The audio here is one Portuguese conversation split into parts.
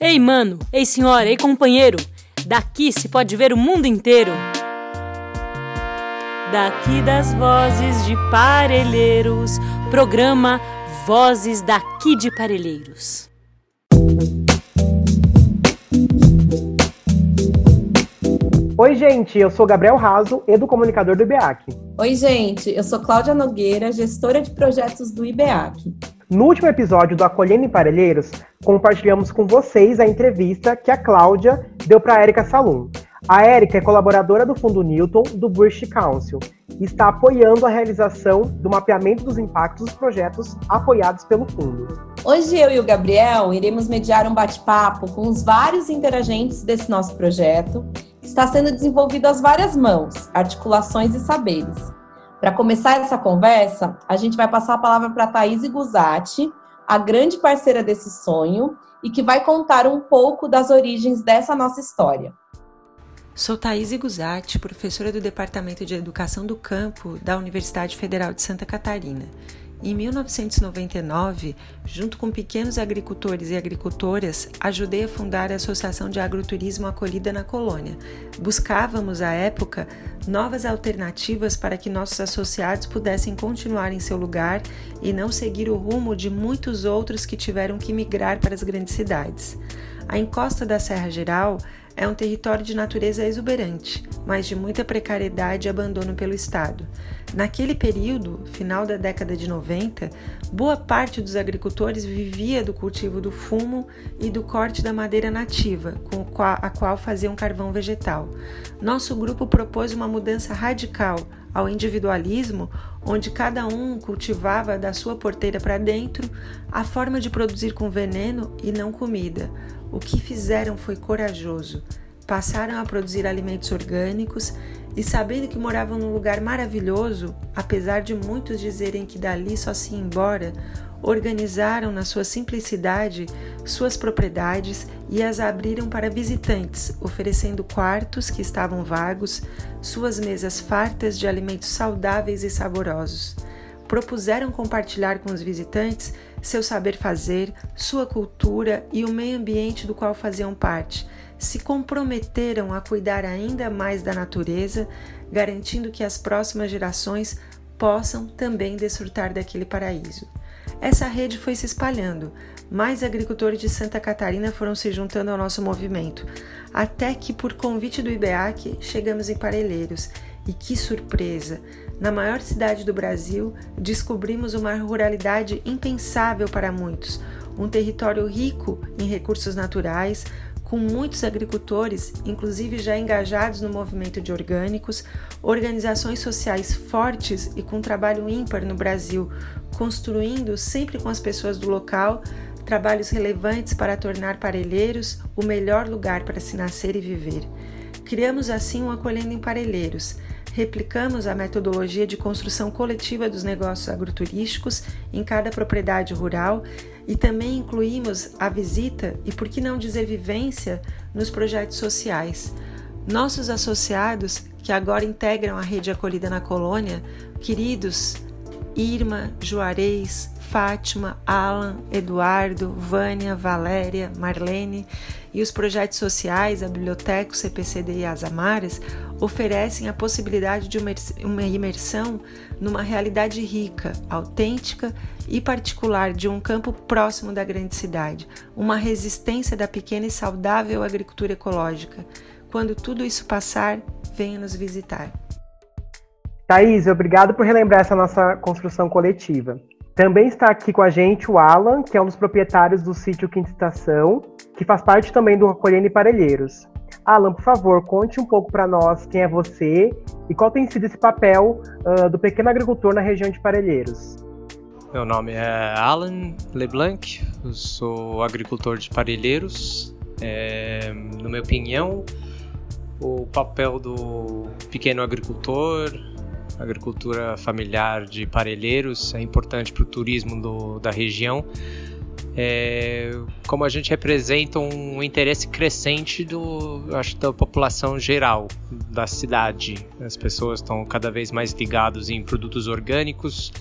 Ei, mano, ei, senhora, ei, companheiro, daqui se pode ver o mundo inteiro. Daqui das vozes de Parelheiros, programa Vozes daqui de Parelheiros. Oi, gente, eu sou Gabriel Raso, educomunicador do IBEAC. Oi, gente, eu sou Cláudia Nogueira, gestora de projetos do IBEAC. No último episódio do Acolhendo em Parelheiros, compartilhamos com vocês a entrevista que a Cláudia deu para a Érica Salum. A Érica é colaboradora do Fundo Newton do British Council e está apoiando a realização do mapeamento dos impactos dos projetos apoiados pelo fundo. Hoje eu e o Gabriel iremos mediar um bate-papo com os vários interagentes desse nosso projeto, que está sendo desenvolvido às várias mãos, articulações e saberes. Para começar essa conversa, a gente vai passar a palavra para Thaís Guzatti, a grande parceira desse sonho, e que vai contar um pouco das origens dessa nossa história. Sou Thaís Guzatti, professora do Departamento de Educação do Campo da Universidade Federal de Santa Catarina em 1999, junto com pequenos agricultores e agricultoras, ajudei a fundar a Associação de Agroturismo Acolhida na Colônia. Buscávamos, à época, novas alternativas para que nossos associados pudessem continuar em seu lugar e não seguir o rumo de muitos outros que tiveram que migrar para as grandes cidades. A encosta da Serra Geral é um território de natureza exuberante, mas de muita precariedade e abandono pelo Estado. Naquele período, final da década de 90, boa parte dos agricultores vivia do cultivo do fumo e do corte da madeira nativa, com a qual faziam carvão vegetal. Nosso grupo propôs uma mudança radical ao individualismo, onde cada um cultivava da sua porteira para dentro a forma de produzir com veneno e não comida. O que fizeram foi corajoso. Passaram a produzir alimentos orgânicos e, sabendo que moravam num lugar maravilhoso, apesar de muitos dizerem que dali só se ia embora, organizaram na sua simplicidade suas propriedades e as abriram para visitantes, oferecendo quartos que estavam vagos, suas mesas fartas de alimentos saudáveis e saborosos. Propuseram compartilhar com os visitantes seu saber fazer, sua cultura e o meio ambiente do qual faziam parte. Se comprometeram a cuidar ainda mais da natureza, garantindo que as próximas gerações possam também desfrutar daquele paraíso. Essa rede foi se espalhando, mais agricultores de Santa Catarina foram se juntando ao nosso movimento, até que, por convite do IBEAC, chegamos em Parelheiros. E que surpresa! Na maior cidade do Brasil, descobrimos uma ruralidade impensável para muitos, um território rico em recursos naturais, com muitos agricultores, inclusive já engajados no movimento de orgânicos, organizações sociais fortes e com trabalho ímpar no Brasil, construindo sempre com as pessoas do local trabalhos relevantes para tornar Parelheiros o melhor lugar para se nascer e viver. Criamos assim um Acolhendo em Parelheiros replicamos a metodologia de construção coletiva dos negócios agroturísticos em cada propriedade rural e também incluímos a visita e, por que não dizer, vivência nos projetos sociais. Nossos associados, que agora integram a rede acolhida na colônia, queridos Irma, Juarez, Fátima, Alan, Eduardo, Vânia, Valéria, Marlene e os projetos sociais, a Biblioteca, o CPCD e as Amaras oferecem a possibilidade de uma imersão numa realidade rica, autêntica e particular de um campo próximo da grande cidade, uma resistência da pequena e saudável agricultura ecológica. Quando tudo isso passar, venha nos visitar. Thaís, obrigado por relembrar essa nossa construção coletiva. Também está aqui com a gente o Alan, que é um dos proprietários do sítio Quinta Estação, que faz parte também do Acolhendo Parelheiros. Alan, por favor, conte um pouco para nós quem é você e qual tem sido esse papel uh, do pequeno agricultor na região de Parelheiros. Meu nome é Alan LeBlanc, eu sou agricultor de Parelheiros. É, na minha opinião, o papel do pequeno agricultor agricultura familiar de Parelheiros é importante para o turismo do, da região. É, como a gente representa um interesse crescente do, acho, da população geral da cidade. As pessoas estão cada vez mais ligadas em produtos orgânicos,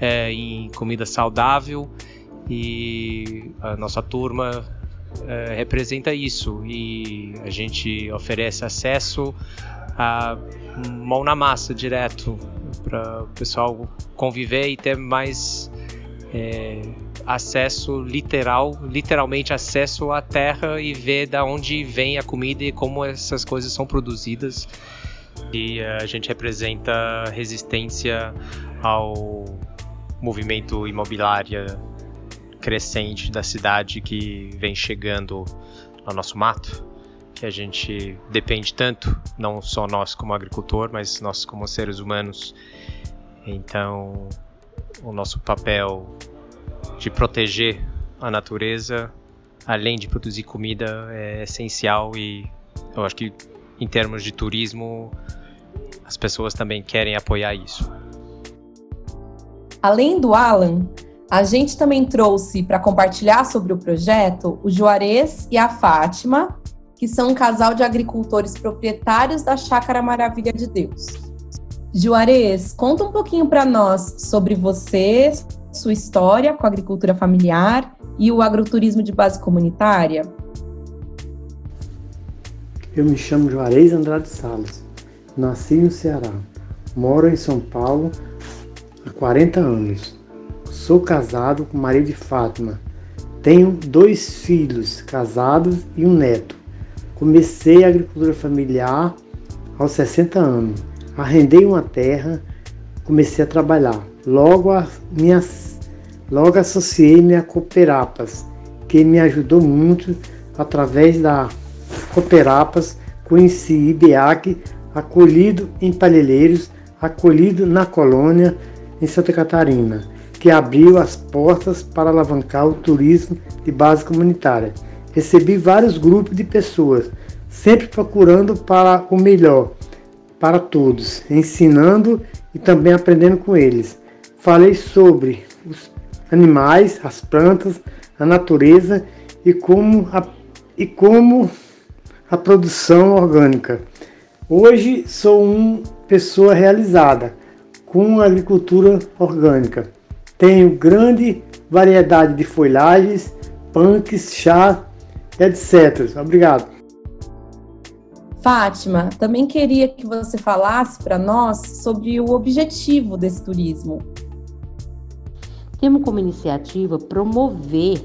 é, em comida saudável e a nossa turma uh, representa isso e a gente oferece acesso a mão na massa direto para o pessoal conviver e ter mais é, acesso literal, literalmente acesso à terra e ver da onde vem a comida e como essas coisas são produzidas. E a gente representa resistência ao movimento imobiliário crescente da cidade que vem chegando no nosso mato, que a gente depende tanto, não só nós como agricultor, mas nós como seres humanos. Então, o nosso papel de proteger a natureza, além de produzir comida, é essencial e eu acho que em termos de turismo, as pessoas também querem apoiar isso. Além do Alan, a gente também trouxe para compartilhar sobre o projeto o Juarez e a Fátima, que são um casal de agricultores proprietários da Chácara Maravilha de Deus. Juarez, conta um pouquinho para nós sobre você, sua história com a agricultura familiar e o agroturismo de base comunitária. Eu me chamo Juarez Andrade Salles, nasci no Ceará, moro em São Paulo há 40 anos. Sou casado com Maria de Fátima. Tenho dois filhos casados e um neto. Comecei a agricultura familiar aos 60 anos. Arrendei uma terra, comecei a trabalhar. Logo, a minhas, logo associei-me a Cooperapas, que me ajudou muito através da Cooperapas. Conheci IBEAC, acolhido em Palhelheiros, acolhido na colônia em Santa Catarina que abriu as portas para alavancar o turismo de base comunitária. Recebi vários grupos de pessoas, sempre procurando para o melhor para todos, ensinando e também aprendendo com eles. Falei sobre os animais, as plantas, a natureza e como a, e como a produção orgânica. Hoje sou uma pessoa realizada com agricultura orgânica. Tenho grande variedade de folhagens, punks, chá, etc. Obrigado. Fátima, também queria que você falasse para nós sobre o objetivo desse turismo. Temos como iniciativa promover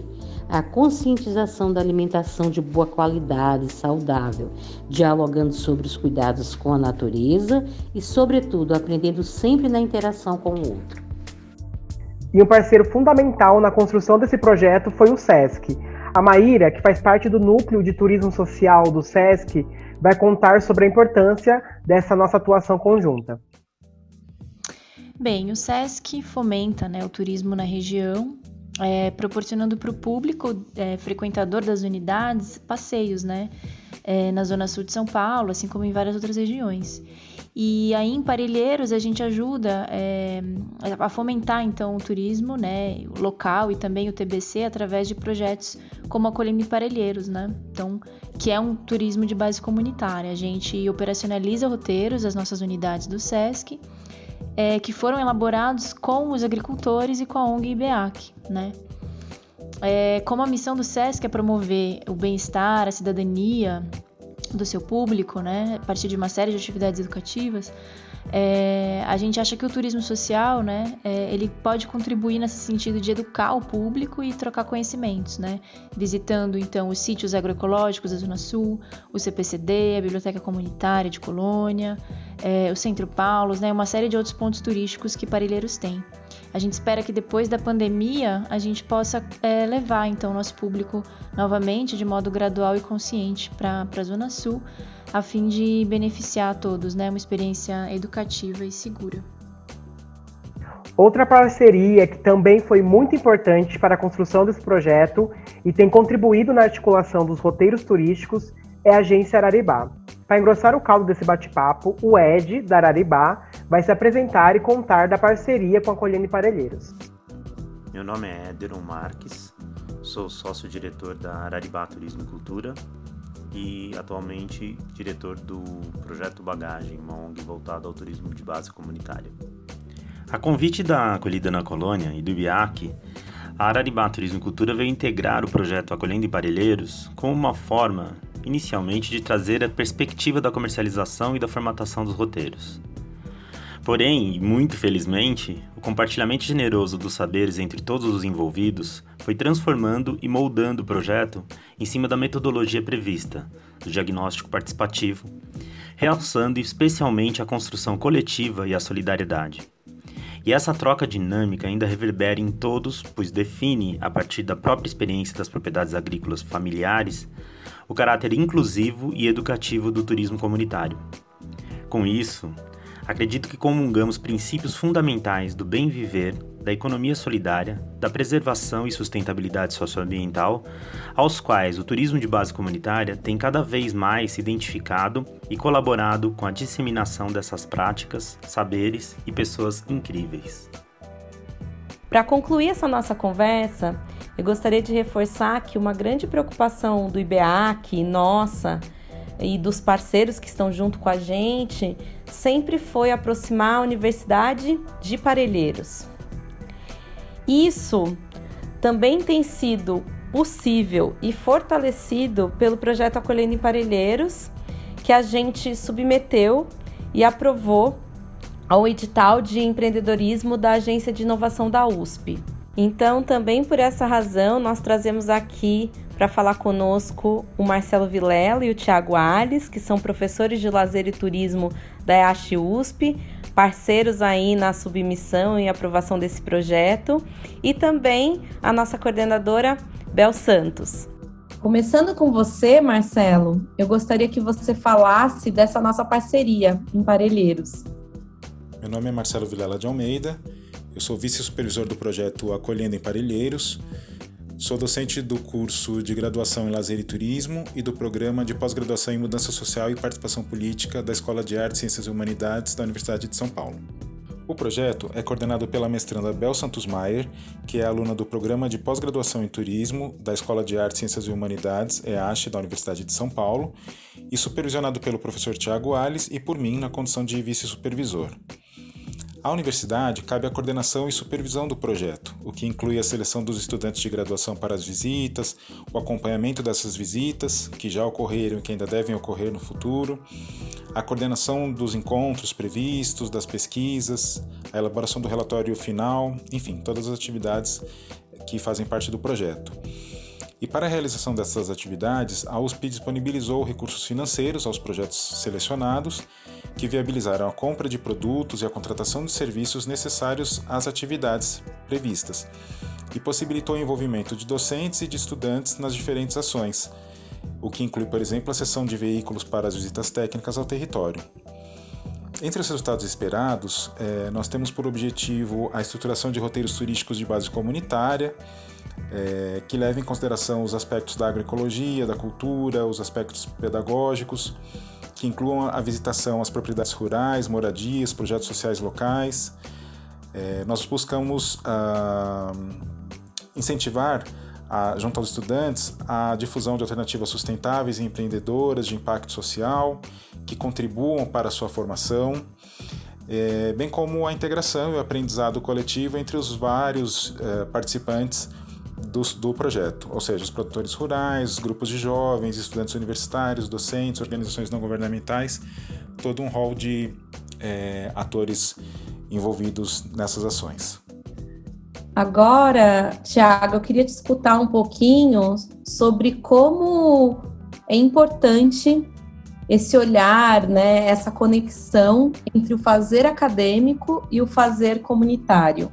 a conscientização da alimentação de boa qualidade, saudável, dialogando sobre os cuidados com a natureza e, sobretudo, aprendendo sempre na interação com o outro. E um parceiro fundamental na construção desse projeto foi o SESC. A Maíra, que faz parte do núcleo de turismo social do SESC, vai contar sobre a importância dessa nossa atuação conjunta. Bem, o SESC fomenta né, o turismo na região, é, proporcionando para o público é, frequentador das unidades passeios né, é, na Zona Sul de São Paulo, assim como em várias outras regiões. E aí em Parelheiros a gente ajuda é, a fomentar então o turismo né, local e também o TBC através de projetos como a Colina Parelheiros, né? Então, que é um turismo de base comunitária. A gente operacionaliza roteiros, as nossas unidades do SESC, é, que foram elaborados com os agricultores e com a ONG IBEAC, né? É, como a missão do SESC é promover o bem-estar, a cidadania do seu público, né, a partir de uma série de atividades educativas, é, a gente acha que o turismo social, né, é, ele pode contribuir nesse sentido de educar o público e trocar conhecimentos, né, visitando então os sítios agroecológicos da Zona Sul, o CPCD, a Biblioteca Comunitária de Colônia, é, o Centro Paulos, né, uma série de outros pontos turísticos que Parelheiros tem. A gente espera que depois da pandemia a gente possa é, levar então nosso público novamente de modo gradual e consciente para a Zona Sul, a fim de beneficiar a todos, né, uma experiência educativa e segura. Outra parceria que também foi muito importante para a construção desse projeto e tem contribuído na articulação dos roteiros turísticos é a Agência Araribá. Para engrossar o caldo desse bate-papo, o Ed, da Araribá, vai se apresentar e contar da parceria com a Colhene Parelheiros. Meu nome é Ederon Marques, sou sócio-diretor da Araribá Turismo e Cultura e atualmente diretor do Projeto Bagagem, uma ONG voltada ao turismo de base comunitária. A convite da Acolhida na Colônia e do IBIAC, a Araribá Turismo e Cultura veio integrar o projeto Acolhendo Emparelheiros como uma forma, inicialmente, de trazer a perspectiva da comercialização e da formatação dos roteiros. Porém, muito felizmente, o compartilhamento generoso dos saberes entre todos os envolvidos foi transformando e moldando o projeto em cima da metodologia prevista, do diagnóstico participativo, realçando especialmente a construção coletiva e a solidariedade. E essa troca dinâmica ainda reverbera em todos, pois define, a partir da própria experiência das propriedades agrícolas familiares, o caráter inclusivo e educativo do turismo comunitário. Com isso, acredito que comungamos princípios fundamentais do bem viver, da economia solidária, da preservação e sustentabilidade socioambiental, aos quais o turismo de base comunitária tem cada vez mais se identificado e colaborado com a disseminação dessas práticas, saberes e pessoas incríveis. Para concluir essa nossa conversa, eu gostaria de reforçar que uma grande preocupação do IBEAC, nossa, e dos parceiros que estão junto com a gente, sempre foi aproximar a Universidade de Parelheiros. Isso também tem sido possível e fortalecido pelo projeto Acolhendo em Parelheiros, que a gente submeteu e aprovou ao edital de empreendedorismo da Agência de Inovação da USP. Então, também por essa razão, nós trazemos aqui para falar conosco o Marcelo Vilela e o Tiago Alves, que são professores de lazer e turismo da EASH USP, parceiros aí na submissão e aprovação desse projeto, e também a nossa coordenadora Bel Santos. Começando com você, Marcelo, eu gostaria que você falasse dessa nossa parceria em Parelheiros. Meu nome é Marcelo Vilela de Almeida, eu sou vice-supervisor do projeto Acolhendo em Parelheiros, sou docente do curso de graduação em Lazer e Turismo e do programa de pós-graduação em Mudança Social e Participação Política da Escola de Artes, Ciências e Humanidades da Universidade de São Paulo. O projeto é coordenado pela mestranda Bel Santos Maier, que é aluna do Programa de Pós-Graduação em Turismo da Escola de Artes, Ciências e Humanidades, EASH, da Universidade de São Paulo, e supervisionado pelo professor Tiago Alves e por mim na condição de vice-supervisor. À universidade cabe a coordenação e supervisão do projeto, o que inclui a seleção dos estudantes de graduação para as visitas, o acompanhamento dessas visitas, que já ocorreram e que ainda devem ocorrer no futuro, a coordenação dos encontros previstos, das pesquisas, a elaboração do relatório final, enfim, todas as atividades que fazem parte do projeto. E para a realização dessas atividades, a USP disponibilizou recursos financeiros aos projetos selecionados que viabilizaram a compra de produtos e a contratação de serviços necessários às atividades previstas, e possibilitou o envolvimento de docentes e de estudantes nas diferentes ações, o que inclui, por exemplo, a cessão de veículos para as visitas técnicas ao território. Entre os resultados esperados, eh, nós temos por objetivo a estruturação de roteiros turísticos de base comunitária, eh, que levem em consideração os aspectos da agroecologia, da cultura, os aspectos pedagógicos, que incluam a visitação às propriedades rurais, moradias, projetos sociais locais. É, nós buscamos ah, incentivar, a, junto aos estudantes, a difusão de alternativas sustentáveis e empreendedoras de impacto social que contribuam para a sua formação, é, bem como a integração e o aprendizado coletivo entre os vários é, participantes do, do projeto, ou seja, os produtores rurais, grupos de jovens, estudantes universitários, docentes, organizações não governamentais, todo um rol de é, atores envolvidos nessas ações. Agora, Tiago, eu queria te escutar um pouquinho sobre como é importante esse olhar, né, essa conexão entre o fazer acadêmico e o fazer comunitário.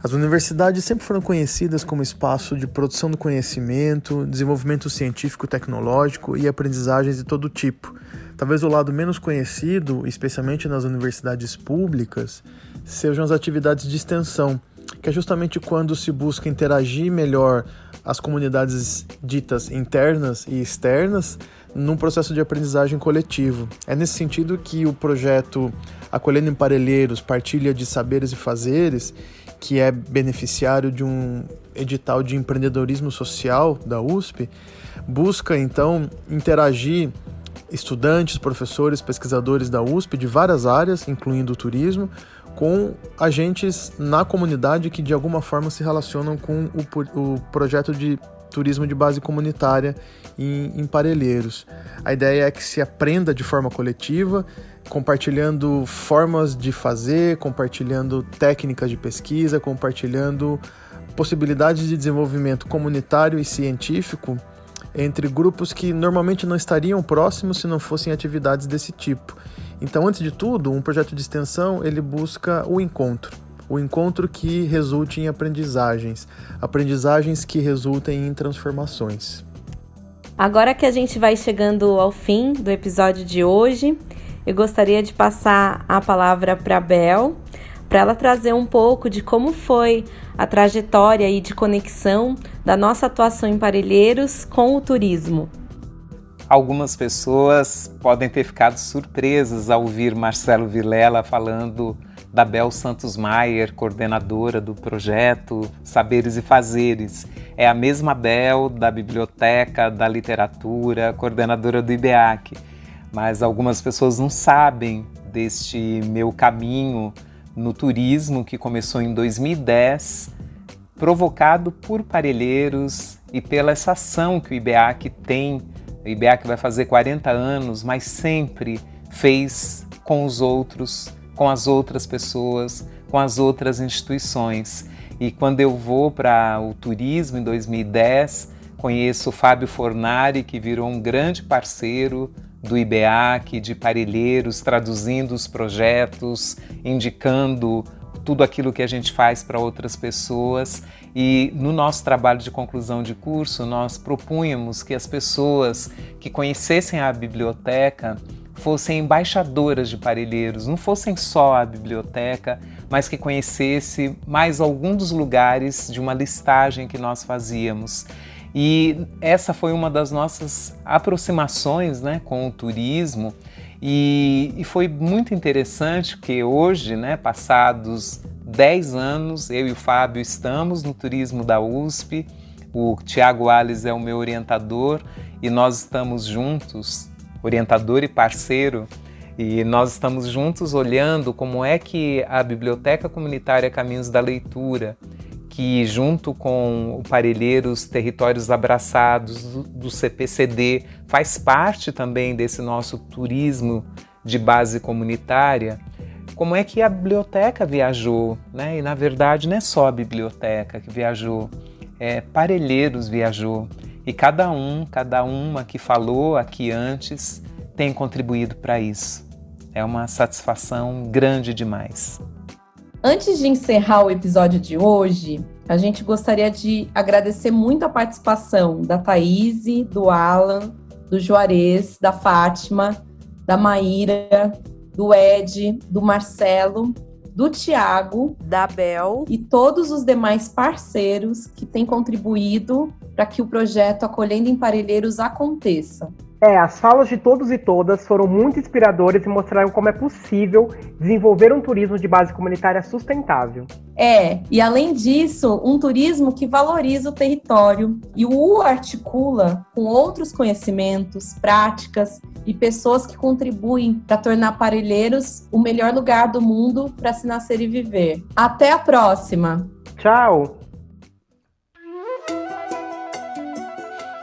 As universidades sempre foram conhecidas como espaço de produção do conhecimento, desenvolvimento científico tecnológico e aprendizagens de todo tipo. Talvez o lado menos conhecido, especialmente nas universidades públicas, sejam as atividades de extensão, que é justamente quando se busca interagir melhor as comunidades ditas internas e externas num processo de aprendizagem coletivo. É nesse sentido que o projeto Acolhendo Emparelheiros, Partilha de Saberes e Fazeres, que é beneficiário de um edital de empreendedorismo social da USP, busca então interagir estudantes, professores, pesquisadores da USP de várias áreas, incluindo o turismo, com agentes na comunidade que de alguma forma se relacionam com o, o projeto de turismo de base comunitária em, em Parelheiros. A ideia é que se aprenda de forma coletiva, compartilhando formas de fazer, compartilhando técnicas de pesquisa, compartilhando possibilidades de desenvolvimento comunitário e científico entre grupos que normalmente não estariam próximos se não fossem atividades desse tipo. Então, antes de tudo, um projeto de extensão ele busca o encontro, o encontro que resulte em aprendizagens, aprendizagens que resultem em transformações. Agora que a gente vai chegando ao fim do episódio de hoje, eu gostaria de passar a palavra para a Bel, para ela trazer um pouco de como foi a trajetória e de conexão da nossa atuação em Parelheiros com o turismo. Algumas pessoas podem ter ficado surpresas ao ouvir Marcelo Vilela falando da Bel Santos Maier, coordenadora do projeto Saberes e Fazeres. É a mesma Bel da biblioteca, da literatura, coordenadora do IBEAC. Mas algumas pessoas não sabem deste meu caminho no turismo que começou em 2010, provocado por parelheiros e pela essa ação que o IBEAC tem. O IBEAC vai fazer 40 anos, mas sempre fez com os outros com as outras pessoas, com as outras instituições. E quando eu vou para o turismo em 2010, conheço o Fábio Fornari, que virou um grande parceiro do IBEAC, de Parelheiros, traduzindo os projetos, indicando tudo aquilo que a gente faz para outras pessoas. E no nosso trabalho de conclusão de curso, nós propunhamos que as pessoas que conhecessem a biblioteca fossem embaixadoras de Parelheiros, não fossem só a biblioteca, mas que conhecesse mais algum dos lugares de uma listagem que nós fazíamos. E essa foi uma das nossas aproximações né, com o turismo. E, e foi muito interessante porque hoje, né, passados 10 anos, eu e o Fábio estamos no turismo da USP. O Tiago Alves é o meu orientador e nós estamos juntos orientador e parceiro, e nós estamos juntos olhando como é que a Biblioteca Comunitária Caminhos da Leitura, que junto com o Parelheiros Territórios Abraçados do, CPCD faz parte também desse nosso turismo de base comunitária, como é que a biblioteca viajou, né? E na verdade não é só a biblioteca que viajou, é Parelheiros viajou. E cada um, cada uma que falou aqui antes tem contribuído para isso. É uma satisfação grande demais. Antes de encerrar o episódio de hoje, a gente gostaria de agradecer muito a participação da Thaís, do Alan, do Juarez, da Fátima, da Maíra, do Ed, do Marcelo, do Tiago, da Bel. e todos os demais parceiros que têm contribuído para que o projeto Acolhendo Emparelheiros aconteça. É, as falas de todos e todas foram muito inspiradoras e mostraram como é possível desenvolver um turismo de base comunitária sustentável. É, e além disso, um turismo que valoriza o território e o articula com outros conhecimentos, práticas e pessoas que contribuem para tornar Parelheiros o melhor lugar do mundo para se nascer e viver. Até a próxima! Tchau!